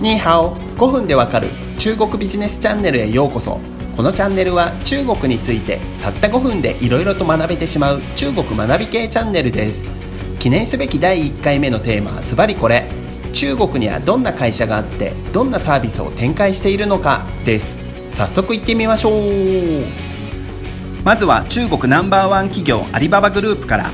ニーハオ5分でわかる中国ビジネスチャンネルへようこそ。このチャンネルは中国についてたった5分でいろいろと学べてしまう中国学び系チャンネルです。記念すべき第1回目のテーマはズバリこれ。中国にはどんな会社があってどんなサービスを展開しているのかです。早速行ってみましょう。まずは中国ナンバーワン企業アリババグループから。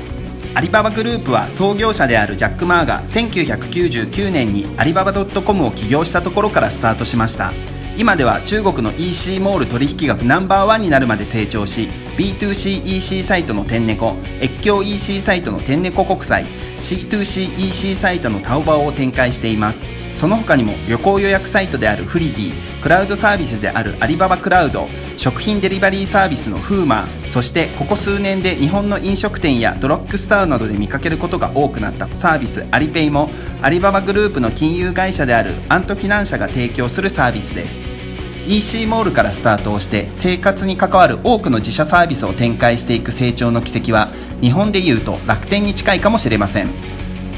アリババグループは創業者であるジャック・マーが1999年にアリババ .com を起業したところからスタートしました。今では中国の EC モール取引額ナンバーワンになるまで成長し B2CEC サイトの天猫越境 EC サイトの天猫国際 C2CEC サイトのタオバオを展開しています。その他にも旅行予約サイトであるフリディクラウドサービスであるアリババクラウド食品デリバリーサービスのフーマーそしてここ数年で日本の飲食店やドロッグスターなどで見かけることが多くなったサービスアリペイもアリババグループの金融会社であるアントフィナンシャが提供するサービスです。EC モールからスタートをして生活に関わる多くの自社サービスを展開していく成長の軌跡は日本でいうと楽天に近いかもしれません。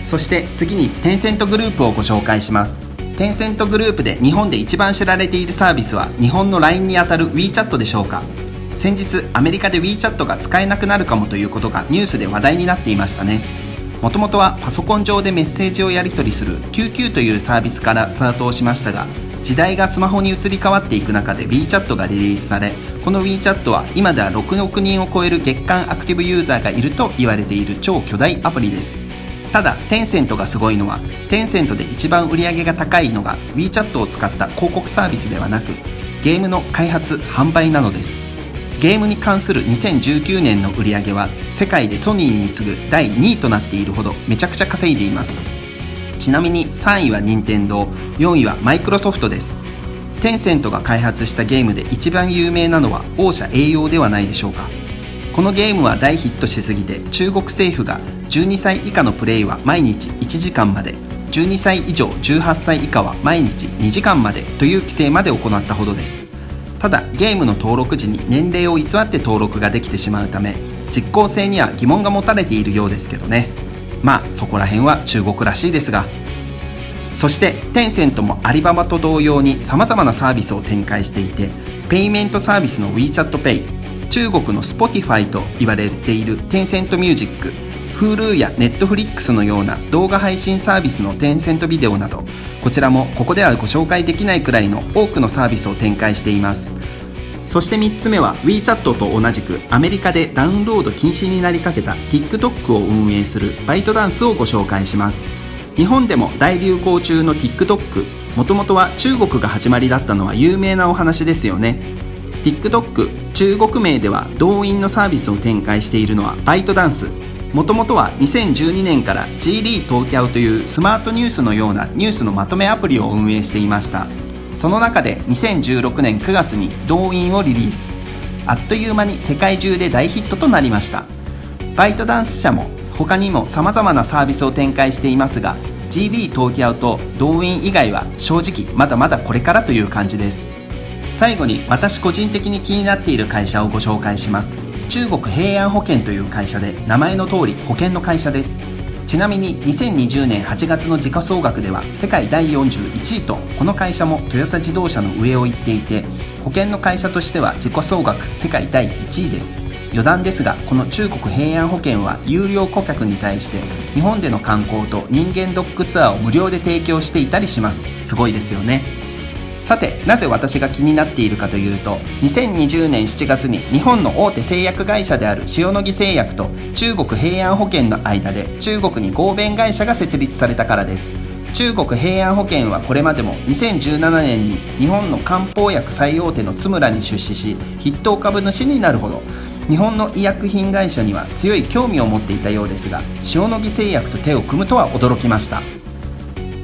そして次にテンセントグループをご紹介します。テンセントグループで日本で一番知られているサービスは日本の LINE にあたる WeChat でしょうか。先日アメリカで WeChat が使えなくなるかもということがニュースで話題になっていましたね。もともとはパソコン上でメッセージをやり取りする QQ というサービスからスタートをしましたが時代がスマホに移り変わっていく中で WeChat がリリースされこの WeChat は今では6億人を超える月間アクティブユーザーがいると言われている超巨大アプリです。ただテンセントがすごいのはテンセントで一番売り上げが高いのが WeChat を使った広告サービスではなくゲームの開発販売なのです。ゲームに関する2019年の売り上げは世界でソニーに次ぐ第2位となっているほどめちゃくちゃ稼いでいます。ちなみに3位は任天堂4位はマイクロソフトです。テンセントが開発したゲームで一番有名なのは王者栄養ではないでしょうか。このゲームは大ヒットしすぎて中国政府が12歳以下のプレイは毎日1時間まで12歳以上18歳以下は毎日2時間までという規制まで行ったほどです。ただゲームの登録時に年齢を偽って登録ができてしまうため実効性には疑問が持たれているようですけどね。まあそこら辺は中国らしいですが。そしてテンセントもアリババと同様に様々なサービスを展開していてペイメントサービスの WeChatPay 中国の Spotify と言われているテンセントミュージック Hulu や Netflix のような動画配信サービスのテンセントビデオなどこちらもここではご紹介できないくらいの多くのサービスを展開しています。そして3つ目は WeChat と同じくアメリカでダウンロード禁止になりかけた TikTok を運営するバイトダンスをご紹介します。日本でも大流行中の TikTok もともとは中国が始まりだったのは有名なお話ですよね。TikTok 中国名では動員のサービスを展開しているのはバイトダンス。もともとは2012年から G リー東京というスマートニュースのようなニュースのまとめアプリを運営していました。その中で2016年9月に動員をリリース。あっという間に世界中で大ヒットとなりました。バイトダンス社も他にも様々なサービスを展開していますが G リー東京と動員以外は正直まだまだこれからという感じです。最後に私個人的に気になっている会社をご紹介します。中国平安保険という会社で名前の通り保険の会社です。ちなみに2020年8月の時価総額では世界第41位とこの会社もトヨタ自動車の上を行っていて保険の会社としては時価総額世界第1位です。余談ですがこの中国平安保険は有料顧客に対して日本での観光と人間ドックツアーを無料で提供していたりします。すごいですよね。さてなぜ私が気になっているかというと2020年7月に日本の大手製薬会社である塩野義製薬と中国平安保険の間で中国に合弁会社が設立されたからです。中国平安保険はこれまでも2017年に日本の漢方薬最大手の津村に出資し筆頭株主になるほど日本の医薬品会社には強い興味を持っていたようですが塩野義製薬と手を組むとは驚きました。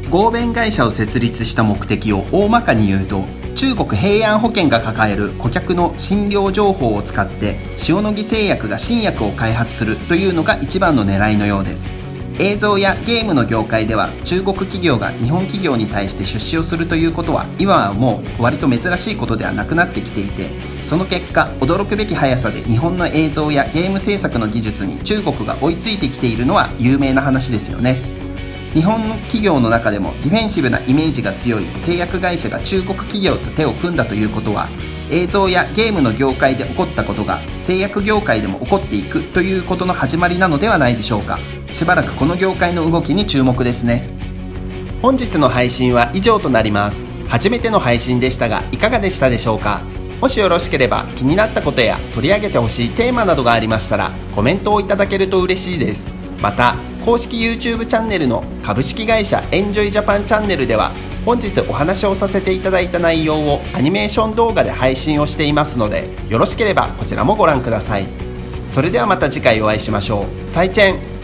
合弁会社を設立した目的を大まかに言うと中国平安保険が抱える顧客の診療情報を使って塩野義製薬が新薬を開発するというのが一番の狙いのようです。映像やゲームの業界では中国企業が日本企業に対して出資をするということは今はもう割と珍しいことではなくなってきていてその結果驚くべき速さで日本の映像やゲーム制作の技術に中国が追いついてきているのは有名な話ですよね。日本の企業の中でもディフェンシブなイメージが強い製薬会社が中国企業と手を組んだということは映像やゲームの業界で起こったことが製薬業界でも起こっていくということの始まりなのではないでしょうか。しばらくこの業界の動きに注目ですね。本日の配信は以上となります。初めての配信でしたがいかがでしたでしょうか。もしよろしければ気になったことや取り上げてほしいテーマなどがありましたらコメントをいただけると嬉しいです。また公式 YouTube チャンネルの株式会社エンジョイジャパンチャンネルでは本日お話をさせていただいた内容をアニメーション動画で配信をしていますのでよろしければこちらもご覧ください。それではまた次回お会いしましょう。再チェン